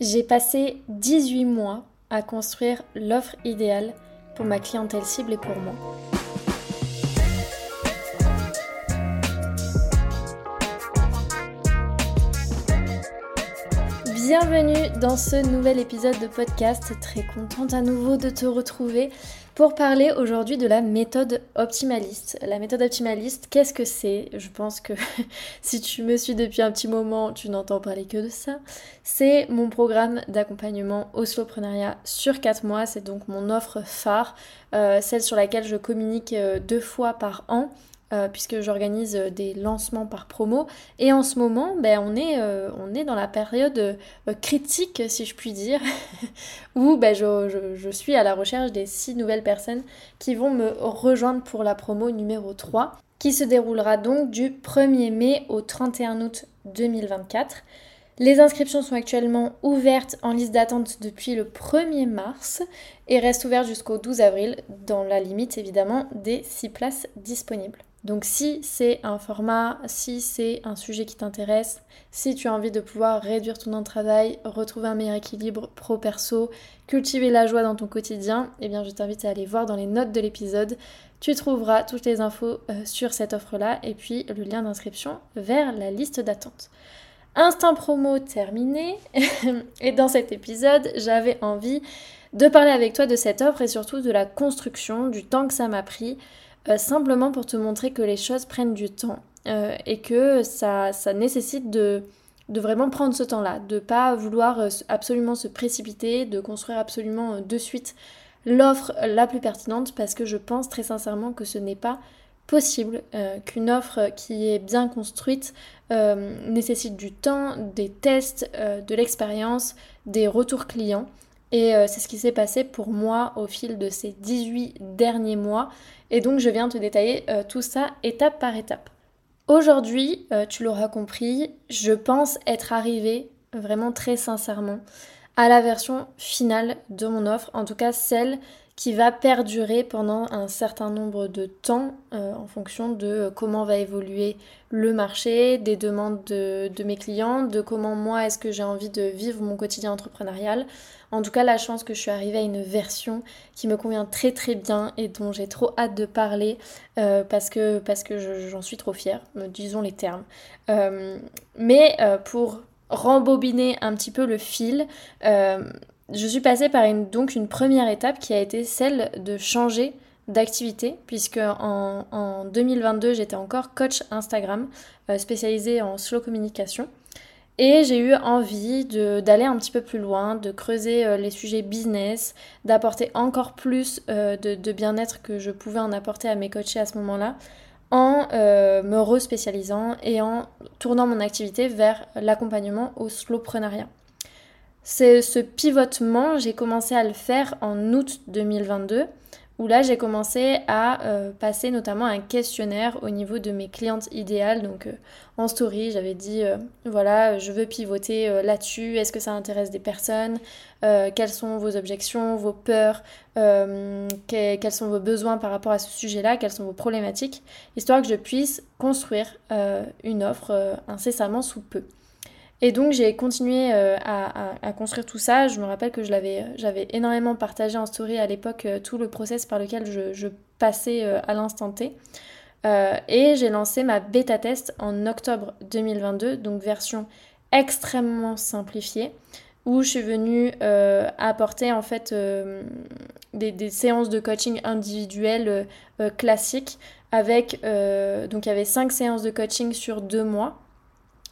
J'ai passé 18 mois à construire l'offre idéale pour ma clientèle cible et pour moi. Bienvenue dans ce nouvel épisode de podcast. Très contente à nouveau de te retrouver pour parler aujourd'hui de la méthode optimaliste. La méthode optimaliste, qu'est-ce que c'est? Je pense que si tu me suis depuis un petit moment, tu n'entends parler que de ça. C'est mon programme d'accompagnement au slowpreneuriat sur 4 mois. C'est donc mon offre phare, euh, celle sur laquelle je communique euh, deux fois par an euh, puisque j'organise euh, des lancements par promo. Et en ce moment, ben, on, est, euh, on est dans la période critique, si je puis dire, où ben, je, je, suis à la recherche des six nouvelles personnes qui vont me rejoindre pour la promo numéro 3, qui se déroulera donc du 1er mai au 31 août 2024. Les inscriptions sont actuellement ouvertes en liste d'attente depuis le 1er mars et restent ouvertes jusqu'au 12 avril, dans la limite évidemment des 6 places disponibles. Donc si c'est un format, si c'est un sujet qui t'intéresse, si tu as envie de pouvoir réduire ton temps de travail, retrouver un meilleur équilibre pro-perso, cultiver la joie dans ton quotidien, eh bien je t'invite à aller voir dans les notes de l'épisode. Tu trouveras toutes les infos euh, sur cette offre-là et puis le lien d'inscription vers la liste d'attente. Instant promo terminé. et dans cet épisode, j'avais envie de parler avec toi de cette offre et surtout de la construction, du temps que ça m'a pris. Euh, simplement pour te montrer que les choses prennent du temps euh, et que ça, nécessite de, vraiment prendre ce temps-là, de pas vouloir euh, absolument se précipiter, de construire absolument de suite l'offre la plus pertinente parce que je pense très sincèrement que ce n'est pas possible qu'une offre qui est bien construite nécessite du temps, des tests, de l'expérience, des retours clients. Et c'est ce qui s'est passé pour moi au fil de ces 18 derniers mois. Et donc je viens te détailler euh, tout ça étape par étape. Aujourd'hui, euh, tu l'auras compris, je pense être arrivée vraiment très sincèrement à la version finale de mon offre, en tout cas celle qui va perdurer pendant un certain nombre de temps euh, en fonction de comment va évoluer le marché, des demandes de, de mes clients, de comment moi est-ce que j'ai envie de vivre mon quotidien entrepreneurial. En tout cas, la chance que je suis arrivée à une version qui me convient très très bien et dont j'ai trop hâte de parler euh, parce que, j'en suis trop fière, disons les termes. Euh, mais pour rembobiner un petit peu le fil, je suis passée par une, donc une première étape qui a été celle de changer d'activité, puisque en, 2022 j'étais encore coach Instagram euh, spécialisée en slow communication. Et j'ai eu envie d'aller un petit peu plus loin, de creuser euh, les sujets business, d'apporter encore plus euh, de, de bien-être que je pouvais en apporter à mes coachés à ce moment-là, en me respécialisant et en tournant mon activité vers l'accompagnement au slowpreneuriat. C'est ce pivotement, j'ai commencé à le faire en août 2022, où là j'ai commencé à euh, passer notamment un questionnaire au niveau de mes clientes idéales. Donc euh, en story, j'avais dit euh, voilà, je veux pivoter là-dessus, est-ce que ça intéresse des personnes? Quelles sont vos objections, vos peurs? Quels sont vos besoins par rapport à ce sujet-là? Quelles sont vos problématiques? Histoire que je puisse construire une offre incessamment sous peu. Et donc j'ai continué euh, à, construire tout ça. Je me rappelle que je j'avais énormément partagé en story à l'époque euh, tout le process par lequel je, passais euh, à l'instant T. et j'ai lancé ma bêta test en octobre 2022, donc version extrêmement simplifiée, où je suis venue apporter en fait des, des, séances de coaching individuelles classiques avec donc il y avait 5 séances de coaching sur 2 mois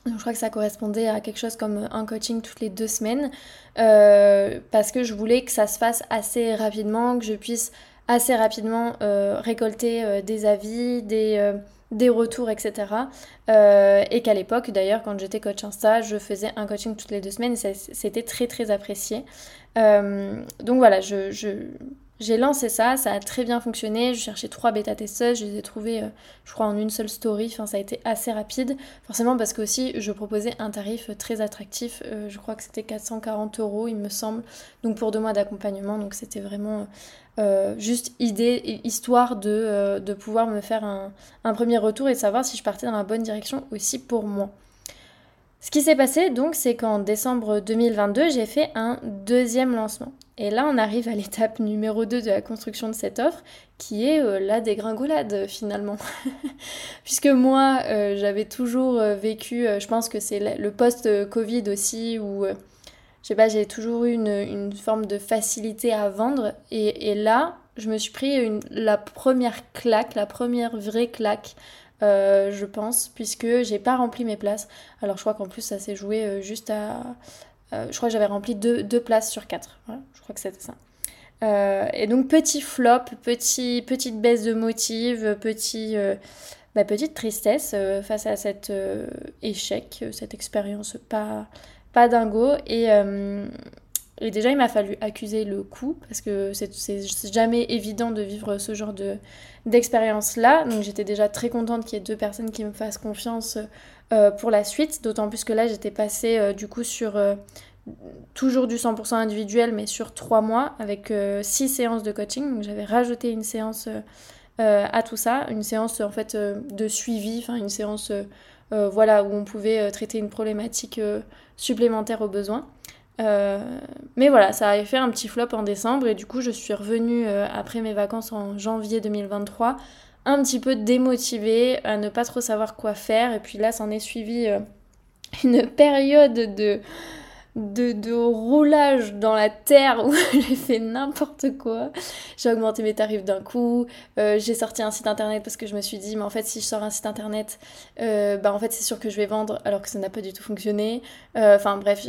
je crois que ça correspondait à quelque chose comme un coaching toutes les deux semaines euh, parce que je voulais que ça se fasse assez rapidement, que je puisse assez rapidement euh, récolter euh, des avis, des, des retours, etc. et qu'à l'époque, d'ailleurs, quand j'étais coach Insta, je faisais un coaching toutes les deux semaines et c'était très très apprécié. donc voilà, je, j'ai lancé ça, ça a très bien fonctionné. Je cherchais trois bêta-testeuses, je les ai trouvées, euh, je crois, en une seule story. Enfin, ça a été assez rapide. Forcément, parce que aussi, je proposais un tarif très attractif. Euh, je crois que c'était 440 euros, il me semble. Donc, pour deux mois d'accompagnement. Donc, c'était vraiment euh, juste idée, histoire de, de, pouvoir me faire un, un premier retour et de savoir si je partais dans la bonne direction aussi pour moi. Ce qui s'est passé donc, c'est qu'en décembre 2022, j'ai fait un deuxième lancement. Et là, on arrive à l'étape numéro 2 de la construction de cette offre, qui est euh, la dégringolade finalement. Puisque moi, euh, j'avais toujours euh, vécu, je pense que c'est le post-Covid aussi, où, je sais pas, j'ai toujours eu une, forme de facilité à vendre. Et, là, je me suis pris la première claque, la première vraie claque euh, je pense, puisque j'ai pas rempli mes places. Alors je crois qu'en plus ça s'est joué euh, juste à... Euh, je crois que j'avais rempli deux, places sur quatre. je crois que c'était ça. et donc petit flop, petit, petite baisse de motive, petit, bah, petite tristesse face à cet échec, cette expérience pas, pas dingo. Et, et déjà, il m'a fallu accuser le coup parce que c'est jamais évident de vivre ce genre de d'expérience-là. Donc j'étais déjà très contente qu'il y ait deux personnes qui me fassent confiance euh, pour la suite. D'autant plus que là, j'étais passée euh, du coup sur euh, toujours du 100% individuel, mais sur trois mois avec six séances de coaching. J'avais rajouté une séance à tout ça, une séance en fait de suivi, enfin une séance voilà où on pouvait traiter une problématique supplémentaire au besoin. Euh, mais voilà, ça avait fait un petit flop en décembre et du coup je suis revenue après mes vacances en janvier 2023 un petit peu démotivée, à ne pas trop savoir quoi faire. Et puis là s'en est suivi euh, une période de de, roulage dans la terre où j'ai fait n'importe quoi. J'ai augmenté mes tarifs d'un coup. Euh, j'ai sorti un site internet parce que je me suis dit, mais en fait, si je sors un site internet, euh, bah en fait, c'est sûr que je vais vendre alors que ça n'a pas du tout fonctionné. Euh, enfin, bref,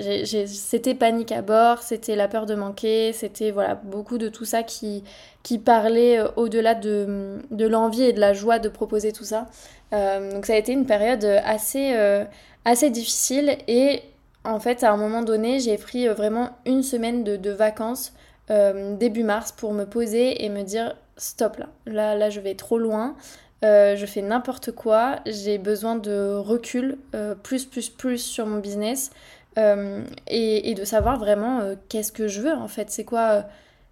c'était panique à bord, c'était la peur de manquer, c'était voilà, beaucoup de tout ça qui, qui parlait au-delà de, l'envie et de la joie de proposer tout ça. donc, ça a été une période assez difficile et en fait, à un moment donné, j'ai pris euh, vraiment une semaine de, vacances euh, début mars pour me poser et me dire stop là, là, je vais trop loin, euh, je fais n'importe quoi, j'ai besoin de recul, plus, plus, plus sur mon business et, de savoir vraiment qu'est-ce que je veux en fait, c'est quoi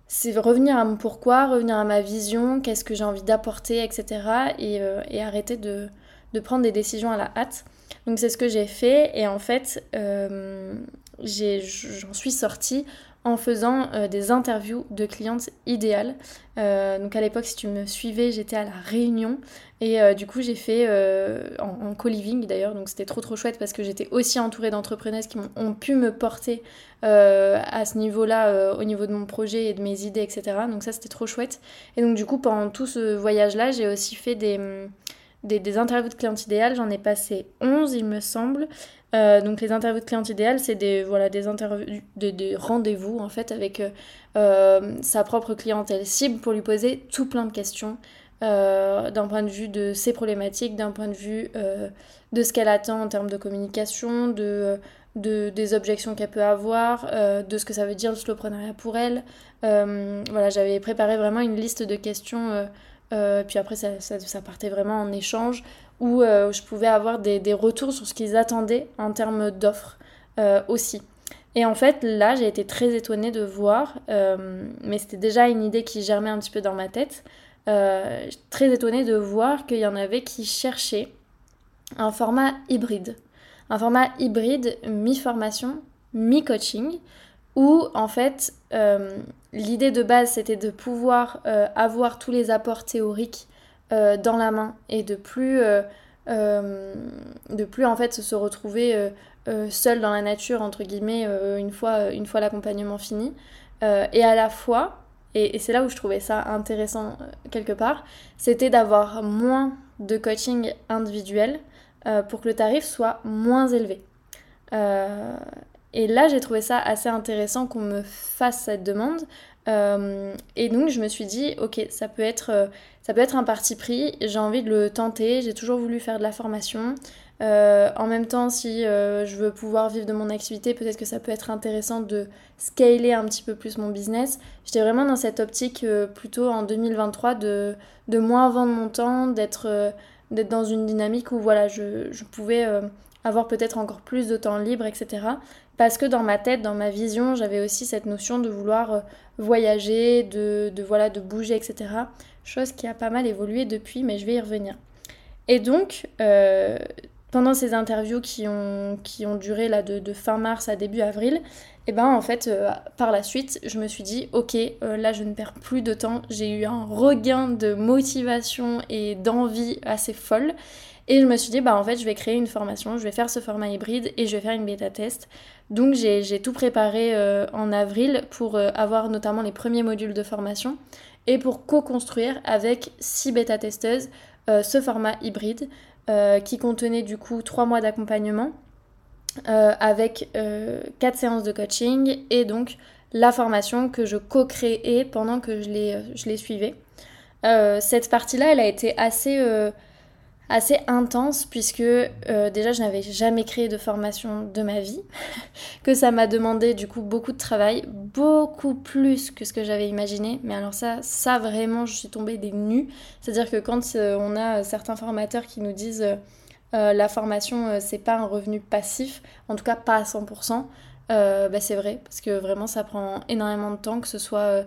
c'est revenir à mon pourquoi, revenir à ma vision, qu'est-ce que j'ai envie d'apporter, etc. Et, arrêter de, prendre des décisions à la hâte. Donc c'est ce que j'ai fait et en fait euh, j'en suis sortie en faisant euh, des interviews de clientes idéales. Euh, donc à l'époque, si tu me suivais, j'étais à la Réunion et du coup j'ai fait en, co-living d'ailleurs, donc c'était trop trop chouette parce que j'étais aussi entourée d'entrepreneuses qui ont, pu me porter à ce niveau-là, au niveau de mon projet et de mes idées, etc. Donc ça c'était trop chouette. Et donc du coup pendant tout ce voyage-là, j'ai aussi fait des des, interviews de clientes idéales, j'en ai passé 11 il me semble. Euh, donc les interviews de clientes idéales, c'est des, voilà, des, interviews, des, rendez-vous en fait avec euh, euh, sa propre clientèle cible pour lui poser tout plein de questions d'un point de vue de ses problématiques, d'un point de vue de ce qu'elle attend en termes de communication, de, de des objections qu'elle peut avoir, de ce que ça veut dire le slowpreneuriat pour elle. voilà, j'avais préparé vraiment une liste de questions euh, puis après, ça, ça, partait vraiment en échange où euh, je pouvais avoir des, des, retours sur ce qu'ils attendaient en termes d'offres euh, aussi. Et en fait, là, j'ai été très étonnée de voir, mais c'était déjà une idée qui germait un petit peu dans ma tête, très étonnée de voir qu'il y en avait qui cherchaient un format hybride. Un format hybride mi-formation, mi-coaching, où en fait l'idée de base c'était de pouvoir euh, avoir tous les apports théoriques euh, dans la main et de plus plus en fait se retrouver seul dans la nature entre guillemets une fois l'accompagnement fini. Et à la fois et c'est là où je trouvais ça intéressant quelque part c'était d'avoir moins de coaching individuel pour que le tarif soit moins élevé et là, j'ai trouvé ça assez intéressant qu'on me fasse cette demande. Euh, et donc, je me suis dit, ok, ça peut être, euh, ça peut être un parti pris. J'ai envie de le tenter. J'ai toujours voulu faire de la formation. Euh, en même temps, si je veux pouvoir vivre de mon activité, peut-être que ça peut être intéressant de scaler un petit peu plus mon business. J'étais vraiment dans cette optique plutôt en 2023 de, de moins vendre mon temps, d'être dans une dynamique où voilà, je, je pouvais avoir peut-être encore plus de temps libre, etc parce que dans ma tête, dans ma vision, j'avais aussi cette notion de vouloir euh, voyager, de, voilà, de bouger, etc. Chose qui a pas mal évolué depuis, mais je vais y revenir. Et donc, euh, pendant ces interviews qui ont, duré de, fin mars à début avril, eh ben en fait par la suite je me suis dit ok là je ne perds plus de temps, j'ai eu un regain de motivation et d'envie assez folle et je me suis dit, bah en fait, je vais créer une formation, je vais faire ce format hybride et je vais faire une bêta test. Donc j'ai tout préparé euh, en avril pour euh, avoir notamment les premiers modules de formation et pour co-construire avec six bêta testeuses euh, ce format hybride qui contenait du coup trois mois d'accompagnement avec quatre séances de coaching et donc la formation que je co-créais pendant que je les, je les suivais. cette partie-là, elle a été assez assez intense puisque euh, déjà je n'avais jamais créé de formation de ma vie, que ça m'a demandé du coup beaucoup de travail, beaucoup plus que ce que j'avais imaginé. Mais alors ça, ça vraiment, je suis tombée des nues. C'est-à-dire que quand euh, on a certains formateurs qui nous disent euh, la formation c'est pas un revenu passif, en tout cas pas à 100%. bah c'est vrai parce que vraiment ça prend énormément de temps que ce soit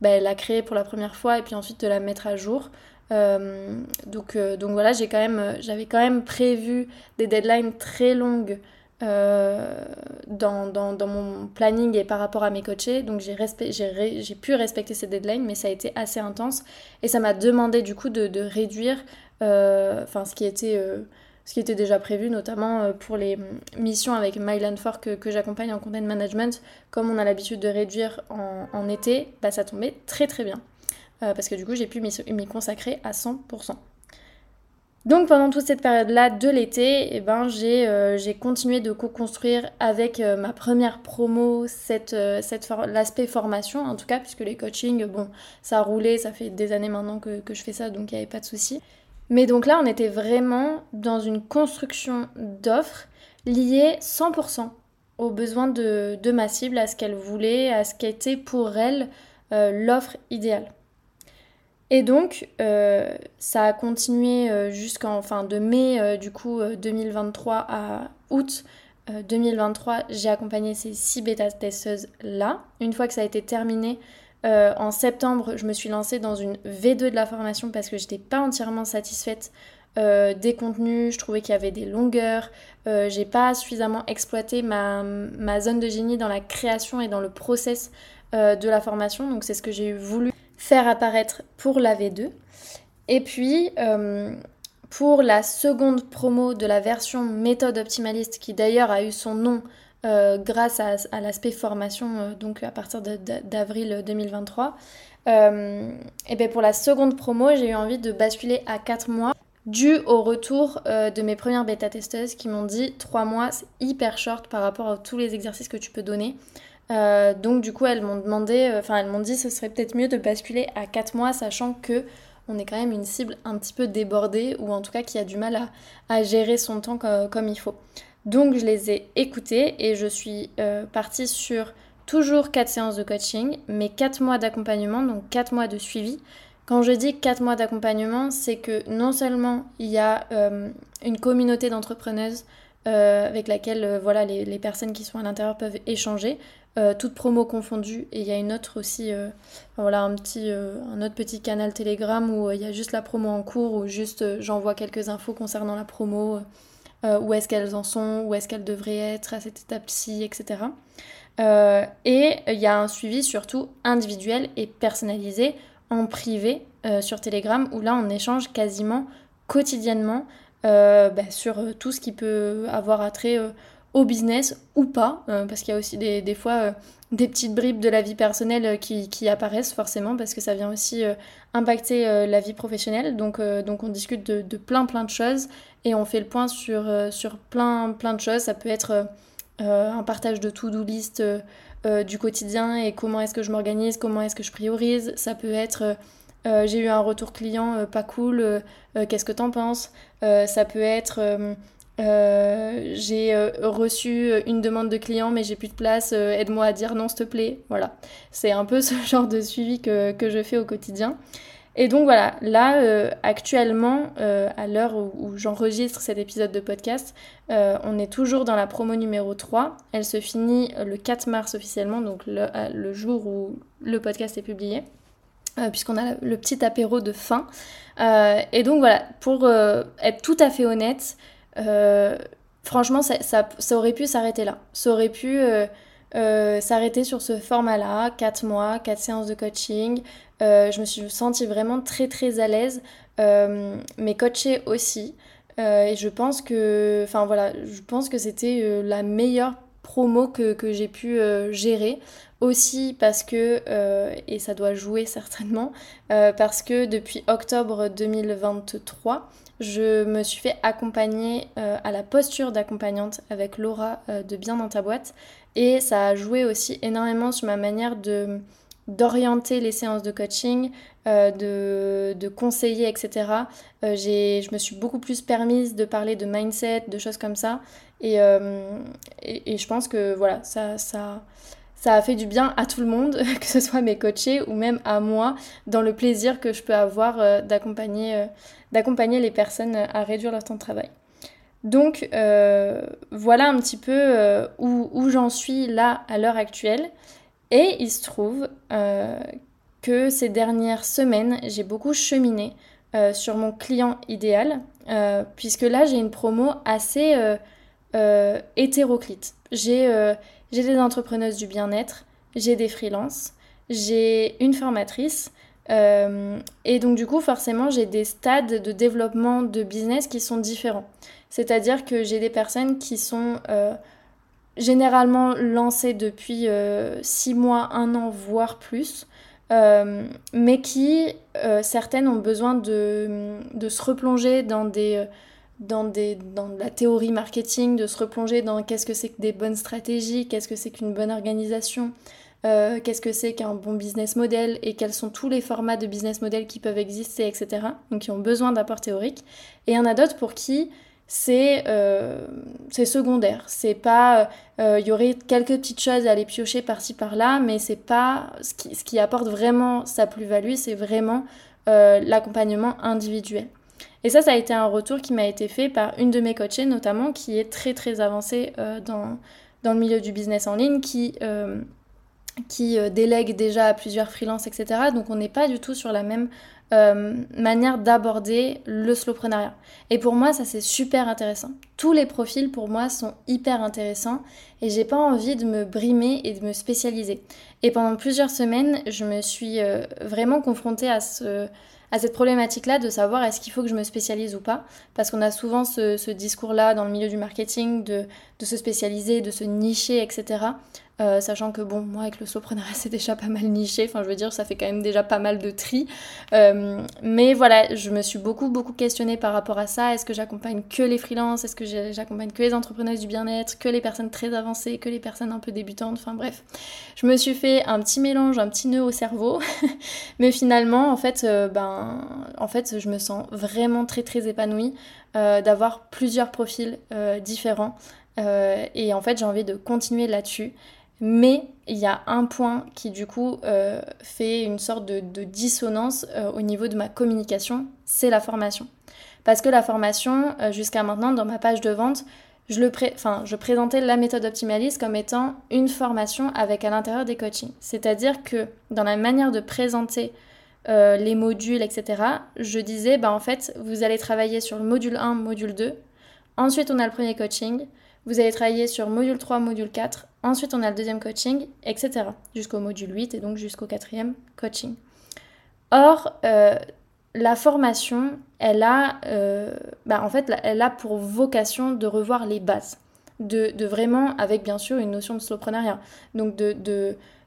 bah, la créer pour la première fois et puis ensuite de la mettre à jour. Euh, donc, euh, donc voilà, j'ai quand même, j'avais quand même prévu des deadlines très longues euh, dans, dans, dans, mon planning et par rapport à mes coachés. Donc j'ai, j'ai, pu respecter ces deadlines, mais ça a été assez intense. Et ça m'a demandé du coup de, de réduire ce, qui était, ce qui était déjà prévu, notamment pour les missions avec Myland 4 que, que, j'accompagne en content management. Comme on a l'habitude de réduire en, en été, bah, ça tombait très très bien. Euh, parce que du coup j'ai pu m'y consacrer à 100%. Donc pendant toute cette période-là de l'été, eh ben, j'ai euh, continué de co-construire avec euh, ma première promo l'aspect formation, en tout cas, puisque les coachings, bon, ça a roulé, ça fait des années maintenant que, je fais ça, donc il n'y avait pas de souci. Mais donc là, on était vraiment dans une construction d'offres liées 100% aux besoins de, de, ma cible, à ce qu'elle voulait, à ce qu'était pour elle l'offre idéale. Et donc, euh, ça a continué euh, jusqu'en fin de mai euh, du coup 2023 à août 2023. J'ai accompagné ces six bêta-testeuses là. Une fois que ça a été terminé, en septembre, je me suis lancée dans une V2 de la formation parce que j'étais pas entièrement satisfaite des contenus, je trouvais qu'il y avait des longueurs, j'ai pas suffisamment exploité ma, ma, zone de génie dans la création et dans le process de la formation, donc c'est ce que j'ai voulu faire apparaître pour la V2. Et puis, euh, pour la seconde promo de la version méthode optimaliste, qui d'ailleurs a eu son nom euh, grâce à, l'aspect formation, euh, donc à partir d'avril 2023, et bien pour la seconde promo, j'ai eu envie de basculer à 4 mois dû au retour de mes premières bêta-testeuses qui m'ont dit 3 mois c'est hyper short par rapport à tous les exercices que tu peux donner. Euh, donc du coup, elles m'ont demandé, euh, enfin elles m'ont dit ce serait peut-être mieux de basculer à 4 mois, sachant que on est quand même une cible un petit peu débordée ou en tout cas qui a du mal à, gérer son temps comme, il faut. Donc je les ai écoutées et je suis euh, partie sur toujours 4 séances de coaching, mais 4 mois d'accompagnement, donc 4 mois de suivi. Quand je dis 4 mois d'accompagnement, c'est que non seulement il y a une communauté d'entrepreneuses avec laquelle voilà, les, les, personnes qui sont à l'intérieur peuvent échanger, euh, toutes promos confondues. Et il y a une autre aussi, euh, un, petit, euh, autre petit canal Telegram où il y a juste la promo en cours, où juste j'envoie quelques infos concernant la promo, où est-ce qu'elles en sont, où est-ce qu'elles devraient être à cette étape-ci, etc. et il y a un suivi surtout individuel et personnalisé en privé sur Telegram, où là on échange quasiment quotidiennement bah, sur tout ce qui peut avoir attrait au business ou pas, euh, parce qu'il y a aussi des, fois euh, des petites bribes de la vie personnelle euh, qui, apparaissent forcément, parce que ça vient aussi impacter la vie professionnelle. Donc, donc on discute de, plein plein de choses et on fait le point sur, sur plein plein de choses. Ça peut être un partage de to-do list du quotidien et comment est-ce que je m'organise, comment est-ce que je priorise. Ça peut être... j'ai eu un retour client pas cool, qu'est-ce que t'en penses? Ça peut être euh, j'ai euh, reçu une demande de client mais j'ai plus de place, euh, aide-moi à dire non s'il te plaît. Voilà, c'est un peu ce genre de suivi que, que je fais au quotidien. Et donc voilà, là actuellement, à l'heure où, j'enregistre cet épisode de podcast, on est toujours dans la promo numéro 3. Elle se finit le 4 mars officiellement, donc le jour où le podcast est publié, puisqu'on a le petit apéro de fin. et donc voilà, pour être tout à fait honnête, franchement, ça, ça, aurait pu s'arrêter là. Ça aurait pu s'arrêter sur ce format-là, 4 mois, 4 séances de coaching. je me suis sentie vraiment très très à l'aise, mais coachée aussi. et je pense que, enfin voilà, je pense que c'était la meilleure promo que, que j'ai pu gérer aussi parce que, euh, et ça doit jouer certainement, euh, parce que depuis octobre 2023, je me suis fait accompagner euh, à la posture d'accompagnante avec Laura de Bien dans ta boîte. Et ça a joué aussi énormément sur ma manière d'orienter les séances de coaching, de, de, conseiller, etc. je me suis beaucoup plus permise de parler de mindset, de choses comme ça. Et, je pense que voilà, ça, ça, a fait du bien à tout le monde, que ce soit mes coachés ou même à moi, dans le plaisir que je peux avoir euh, d'accompagner, euh, d'accompagner les personnes à réduire leur temps de travail. Donc euh, voilà un petit peu où, où j'en suis là à l'heure actuelle. Et il se trouve que ces dernières semaines, j'ai beaucoup cheminé sur mon client idéal, puisque là j'ai une promo assez hétéroclite. J'ai j'ai des entrepreneuses du bien-être, j'ai des freelances, j'ai une formatrice. Euh, et donc du coup, forcément, j'ai des stades de développement de business qui sont différents. C'est-à-dire que j'ai des personnes qui sont euh, généralement lancées depuis 6 euh, mois, 1 an, voire plus. mais qui, certaines, ont besoin de, de se replonger dans des dans, des, dans la théorie marketing, de se replonger dans qu'est-ce que c'est que des bonnes stratégies, qu'est-ce que c'est qu'une bonne organisation, euh, qu'est-ce que c'est qu'un bon business model et quels sont tous les formats de business model qui peuvent exister, etc. Donc qui ont besoin d'apports théoriques. Et il y en a d'autres pour qui c'est euh, secondaire. C'est pas. Il euh, y aurait quelques petites choses à aller piocher par-ci par-là, mais c'est pas. Ce qui, ce qui apporte vraiment sa plus-value, c'est vraiment l'accompagnement individuel. Et ça, ça a été un retour qui m'a été fait par une de mes coachées notamment, qui est très très avancée euh, dans, dans le milieu du business en ligne, qui, euh, qui euh, délègue déjà à plusieurs freelances, etc. Donc on n'est pas du tout sur la même manière d'aborder le slowpreneuriat. Et pour moi, ça c'est super intéressant. Tous les profils pour moi sont hyper intéressants et j'ai pas envie de me brimer et de me spécialiser. Et pendant plusieurs semaines, je me suis vraiment confrontée à ce à cette problématique-là de savoir est-ce qu'il faut que je me spécialise ou pas. Parce qu'on a souvent ce, discours-là dans le milieu du marketing de, de, se spécialiser, de se nicher, etc. Euh, sachant que bon, moi avec le slowpreneuriat c'est déjà pas mal niché, enfin je veux dire ça fait quand même déjà pas mal de tri. Euh, mais voilà, je me suis beaucoup beaucoup questionnée par rapport à ça. Est-ce que j'accompagne que les freelances? Est-ce que j'accompagne que les entrepreneurs du bien-être? Que les personnes très avancées? Que les personnes un peu débutantes? Enfin bref, je me suis fait un petit mélange, un petit nœud au cerveau. mais finalement en fait, euh, ben, en fait je me sens vraiment très très épanouie d'avoir plusieurs profils différents. et en fait j'ai envie de continuer là-dessus. Mais il y a un point qui du coup euh, fait une sorte de, dissonance euh, au niveau de ma communication, c'est la formation. Parce que la formation, euh, jusqu'à maintenant, dans ma page de vente, je, le je présentais la méthode optimaliste comme étant une formation avec à l'intérieur des coachings. C'est-à-dire que dans la manière de présenter les modules, etc., je disais, bah, en fait, vous allez travailler sur le module 1, module 2. Ensuite, on a le premier coaching. Vous allez travailler sur module 3, module 4. Ensuite, on a le deuxième coaching, etc. Jusqu'au module 8 et donc jusqu'au quatrième coaching. Or, euh, la formation, elle a, euh, bah, en fait, elle a pour vocation de revoir les bases. De, vraiment, avec bien sûr une notion de slowpreneuriat. Donc de,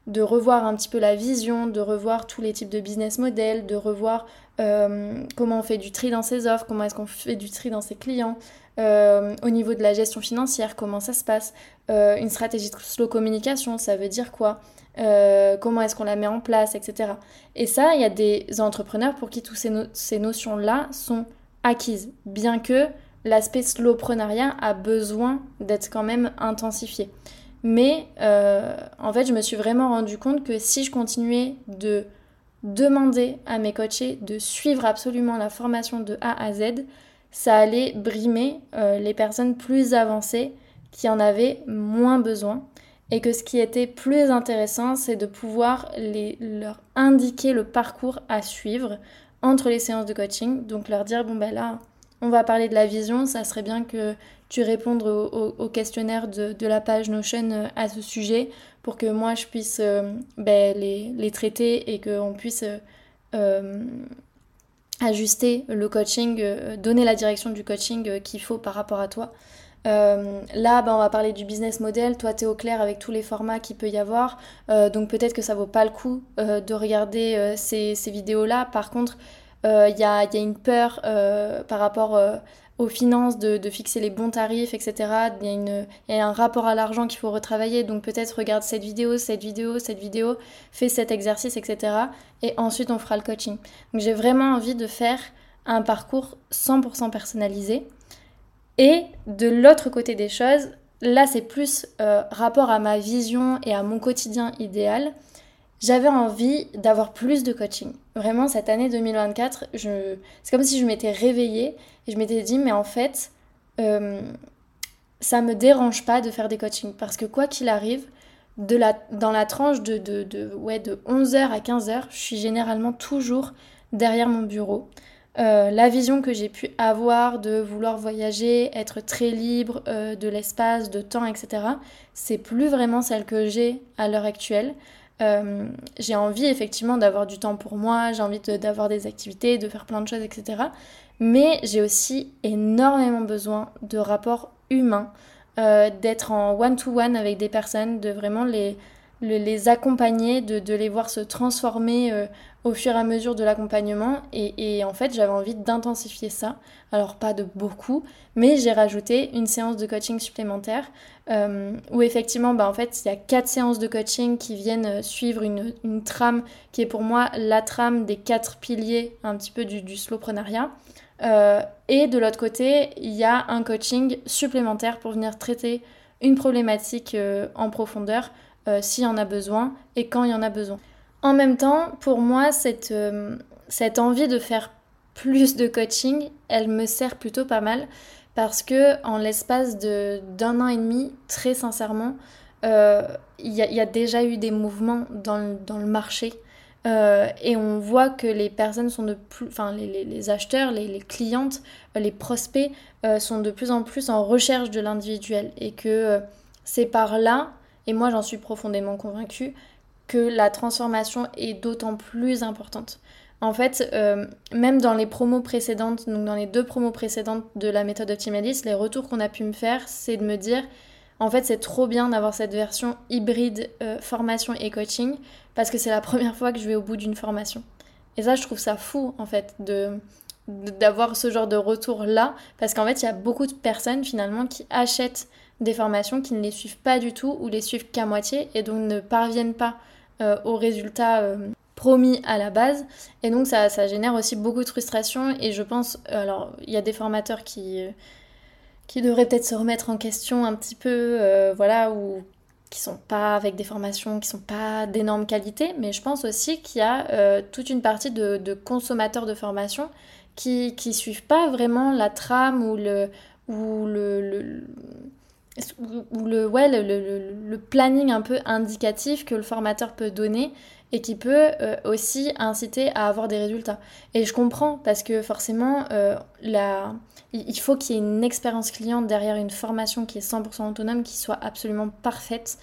de, revoir un petit peu la vision, de revoir tous les types de business models, de revoir euh, comment on fait du tri dans ses offres, comment est-ce qu'on fait du tri dans ses clients, euh, au niveau de la gestion financière, comment ça se passe, euh, une stratégie de slow communication, ça veut dire quoi, euh, comment est-ce qu'on la met en place, etc. Et ça, il y a des entrepreneurs pour qui toutes ces, ces notions-là sont acquises, bien que l'aspect slowpreneuriat a besoin d'être quand même intensifié. Mais en fait, je me suis vraiment rendu compte que si je continuais de demander à mes coachés de suivre absolument la formation de A à Z, ça allait brimer euh, les personnes plus avancées qui en avaient moins besoin. Et que ce qui était plus intéressant, c'est de pouvoir les, leur indiquer le parcours à suivre entre les séances de coaching. Donc leur dire, bon ben là, on va parler de la vision, ça serait bien que tu répondes au, questionnaire de, la page Notion euh, à ce sujet pour que moi je puisse euh, ben, les, traiter et qu'on puisse ajuster le coaching, donner la direction du coaching qu'il faut par rapport à toi. là, ben, on va parler du business model. Toi, tu es au clair avec tous les formats qu'il peut y avoir. donc peut-être que ça vaut pas le coup de regarder ces, vidéos-là. Par contre, il y a, y, a, une peur par rapport aux finances, de, fixer les bons tarifs, etc. Il y a, un rapport à l'argent qu'il faut retravailler, donc peut-être regarde cette vidéo, cette vidéo, cette vidéo, fais cet exercice, etc. Et ensuite on fera le coaching. Donc j'ai vraiment envie de faire un parcours 100% personnalisé. Et de l'autre côté des choses, là c'est plus euh, rapport à ma vision et à mon quotidien idéal j'avais envie d'avoir plus de coaching. Vraiment, cette année 2024, je... c'est comme si je m'étais réveillée et je m'étais dit, mais en fait, euh, ça me dérange pas de faire des coachings. Parce que quoi qu'il arrive, dans la tranche de, de, de, ouais, de 11h à 15h, je suis généralement toujours derrière mon bureau. Euh, la vision que j'ai pu avoir de vouloir voyager, être très libre euh, de l'espace, de temps, etc., c'est plus vraiment celle que j'ai à l'heure actuelle. Euh, j'ai envie effectivement d'avoir du temps pour moi, j'ai envie d'avoir des activités, de faire plein de choses, etc. Mais j'ai aussi énormément besoin de rapports humains, euh, d'être en one-to-one avec des personnes, de vraiment les, les accompagner, de, les voir se transformer euh, au fur et à mesure de l'accompagnement. Et, en fait, j'avais envie d'intensifier ça. Alors pas de beaucoup, mais j'ai rajouté une séance de coaching supplémentaire euh, où effectivement, bah, en fait, il y a quatre séances de coaching qui viennent euh, suivre une, trame qui est pour moi la trame des quatre piliers un petit peu du, du slowprenariat. et de l'autre côté, il y a un coaching supplémentaire pour venir traiter une problématique en profondeur euh, s'il y en a besoin et quand il y en a besoin. En même temps, pour moi, cette, euh, cette envie de faire plus de coaching, elle me sert plutôt pas mal parce que en l'espace d'un an et demi, très sincèrement, euh, il y, a déjà eu des mouvements dans le, dans le marché et on voit que les personnes sont de plus, enfin les, les, acheteurs, les, clientes, les prospects sont de plus en plus en recherche de l'individuel et que c'est par là et moi j'en suis profondément convaincue, que la transformation est d'autant plus importante. En fait, euh, même dans les promos précédentes, donc dans les deux promos précédentes de la méthode optimaliste, les retours qu'on a pu me faire, c'est de me dire, en fait, c'est trop bien d'avoir cette version hybride euh, formation et coaching, parce que c'est la première fois que je vais au bout d'une formation. Et ça, je trouve ça fou, en fait, de d'avoir ce genre de retour là parce qu'en fait il y a beaucoup de personnes finalement qui achètent des formations qui ne les suivent pas du tout ou les suivent qu'à moitié et donc ne parviennent pas euh, aux résultats euh, promis à la base. Et donc ça, ça, génère aussi beaucoup de frustration et je pense, alors il y a des formateurs qui, euh, qui devraient peut-être se remettre en question un petit peu, voilà, ou qui sont pas avec des formations qui sont pas d'énorme qualité, mais je pense aussi qu'il y a toute une partie de, consommateurs de formation qui, qui suivent pas vraiment la trame ou le, ou le ou le, ouais, le, le, planning un peu indicatif que le formateur peut donner et qui peut euh, aussi inciter à avoir des résultats. Et je comprends parce que forcément, euh, la... il faut qu'il y ait une expérience client derrière une formation qui est 100% autonome, qui soit absolument parfaite,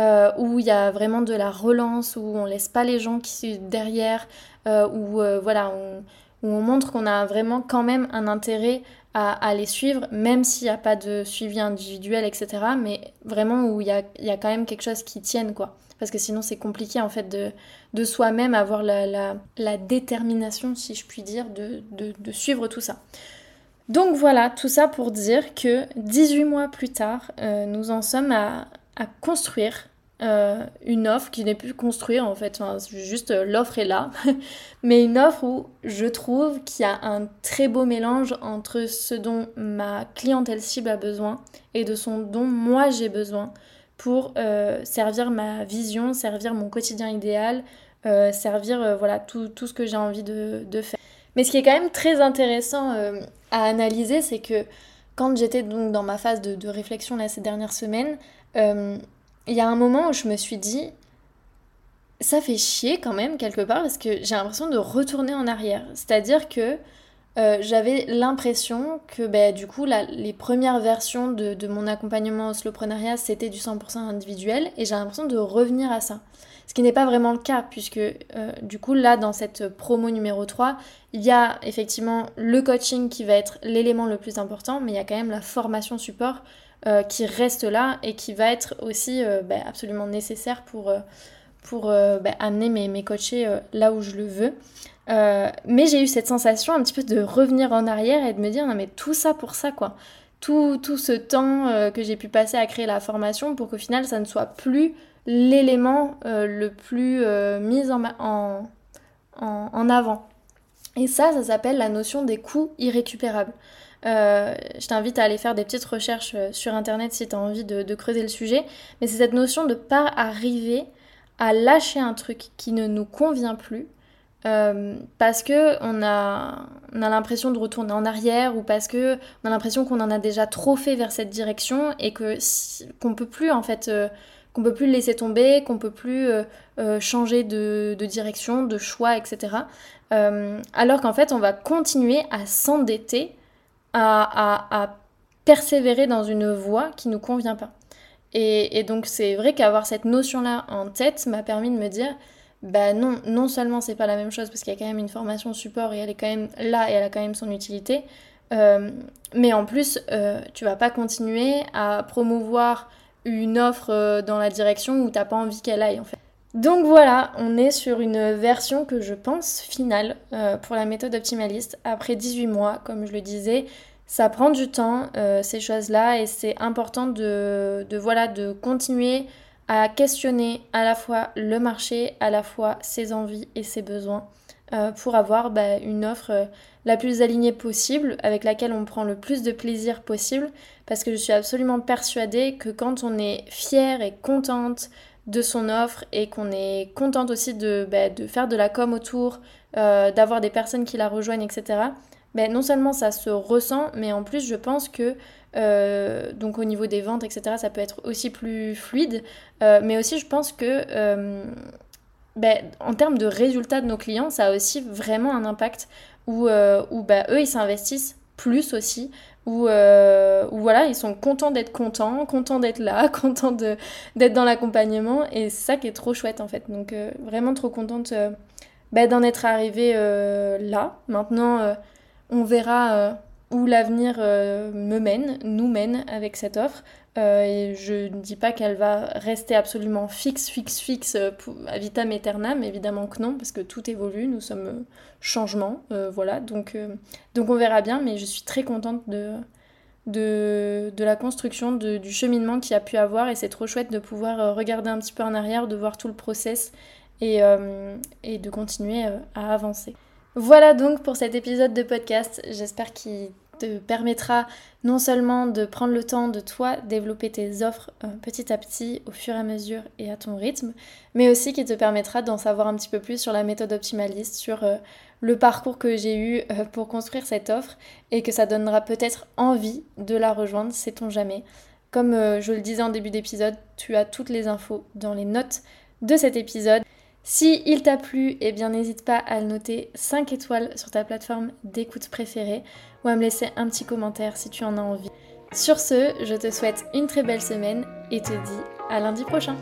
euh, où il y a vraiment de la relance, où on laisse pas les gens qui sont derrière, où voilà, où on montre qu'on a vraiment quand même un intérêt à, les suivre, même s'il n'y a pas de suivi individuel, etc. Mais vraiment où il y a, y a, quand même quelque chose qui tienne, quoi. Parce que sinon, c'est compliqué, en fait, de, de soi-même avoir la, la, détermination, si je puis dire, de, de, de suivre tout ça. Donc voilà, tout ça pour dire que 18 mois plus tard, euh, nous en sommes à, à construire euh, une offre qui n'est plus construire en fait, enfin, juste euh, l'offre est là, mais une offre où je trouve qu'il y a un très beau mélange entre ce dont ma clientèle cible a besoin et de ce dont moi j'ai besoin pour euh, servir ma vision, servir mon quotidien idéal, servir voilà tout, tout, ce que j'ai envie de, de, faire. Mais ce qui est quand même très intéressant à analyser, c'est que quand j'étais donc dans ma phase de, de réflexion là, ces dernières semaines, il y a un moment où je me suis dit, ça fait chier quand même quelque part parce que j'ai l'impression de retourner en arrière. C'est-à-dire que j'avais l'impression que bah, du coup les premières versions de, de mon accompagnement au slowpreneuriat c'était du 100% individuel et j'ai l'impression de revenir à ça. Ce qui n'est pas vraiment le cas, puisque euh, du coup, là, dans cette promo numéro 3, il y a effectivement le coaching qui va être l'élément le plus important, mais il y a quand même la formation support euh, qui reste là et qui va être aussi euh, bah, absolument nécessaire pour, pour bah, amener mes, mes coachés là où je le veux. mais j'ai eu cette sensation un petit peu de revenir en arrière et de me dire non mais tout ça pour ça quoi. Tout, tout ce temps que j'ai pu passer à créer la formation pour qu'au final ça ne soit plus l'élément euh, le plus euh, mis en, en, en, avant. Et ça, ça s'appelle la notion des coûts irrécupérables. Euh, je t'invite à aller faire des petites recherches sur internet si tu as envie de, creuser le sujet. Mais c'est cette notion de ne pas arriver à lâcher un truc qui ne nous convient plus parce que on a, on a l'impression de retourner en arrière ou parce que on a l'impression qu'on en a déjà trop fait vers cette direction et que qu'on peut plus en fait qu'on peut plus le laisser tomber, qu'on peut plus euh, euh, changer de, direction, de choix, etc. Euh, alors qu'en fait, on va continuer à s'endetter, à, persévérer dans une voie qui nous convient pas. Et, donc c'est vrai qu'avoir cette notion-là en tête m'a permis de me dire, bah non, non seulement c'est pas la même chose parce qu'il y a quand même une formation support et elle est quand même là et elle a quand même son utilité, mais en plus, tu vas pas continuer à promouvoir une offre euh, dans la direction où t'as pas envie qu'elle aille en fait. Donc voilà, on est sur une version que je pense finale euh, pour la méthode optimaliste. Après 18 mois, comme je le disais, ça prend du temps, euh, ces choses-là, et c'est important de, voilà, de continuer à questionner à la fois le marché, à la fois ses envies et ses besoins, pour avoir bah, une offre la plus alignée possible, avec laquelle on prend le plus de plaisir possible, parce que je suis absolument persuadée que quand on est fière et contente de son offre et qu'on est contente aussi de, bah, de, faire de la com autour, euh, d'avoir des personnes qui la rejoignent, etc., ben, non seulement ça se ressent, mais en plus je pense que euh, donc au niveau des ventes, etc., ça peut être aussi plus fluide, euh, mais aussi je pense que ben, en termes de résultats de nos clients, ça a aussi vraiment un impact où, où ben, eux, ils s'investissent plus aussi, euh, où, voilà, ils sont contents d'être contents, contents d'être là, contents d'être dans l'accompagnement, et c'est ça qui est trop chouette en fait. Donc euh, vraiment trop contente euh, bah, d'en être arrivée là. Maintenant, on verra où l'avenir me mène, nous mène avec cette offre. Et je ne dis pas qu'elle va rester absolument fixe, fixe, fixe pour, à vitam aeternam, évidemment que non, parce que tout évolue, nous sommes changement, voilà. Donc, donc on verra bien, mais je suis très contente de, de, de la construction, du cheminement qu'il a pu avoir, et c'est trop chouette de pouvoir regarder un petit peu en arrière, de voir tout le process et, et de continuer à avancer. Voilà donc pour cet épisode de podcast. J'espère qu'il te permettra non seulement de prendre le temps de toi développer tes offres euh, petit à petit au fur et à mesure et à ton rythme, mais aussi qui te permettra d'en savoir un petit peu plus sur la méthode optimaliste, sur euh, le parcours que j'ai eu euh, pour construire cette offre et que ça donnera peut-être envie de la rejoindre, sait-on jamais. Comme je le disais en début d'épisode, tu as toutes les infos dans les notes de cet épisode. Si il t'a plu, eh bien n'hésite pas à le noter 5 étoiles sur ta plateforme d'écoute préférée ou à me laisser un petit commentaire si tu en as envie. Sur ce, je te souhaite une très belle semaine et te dis à lundi prochain.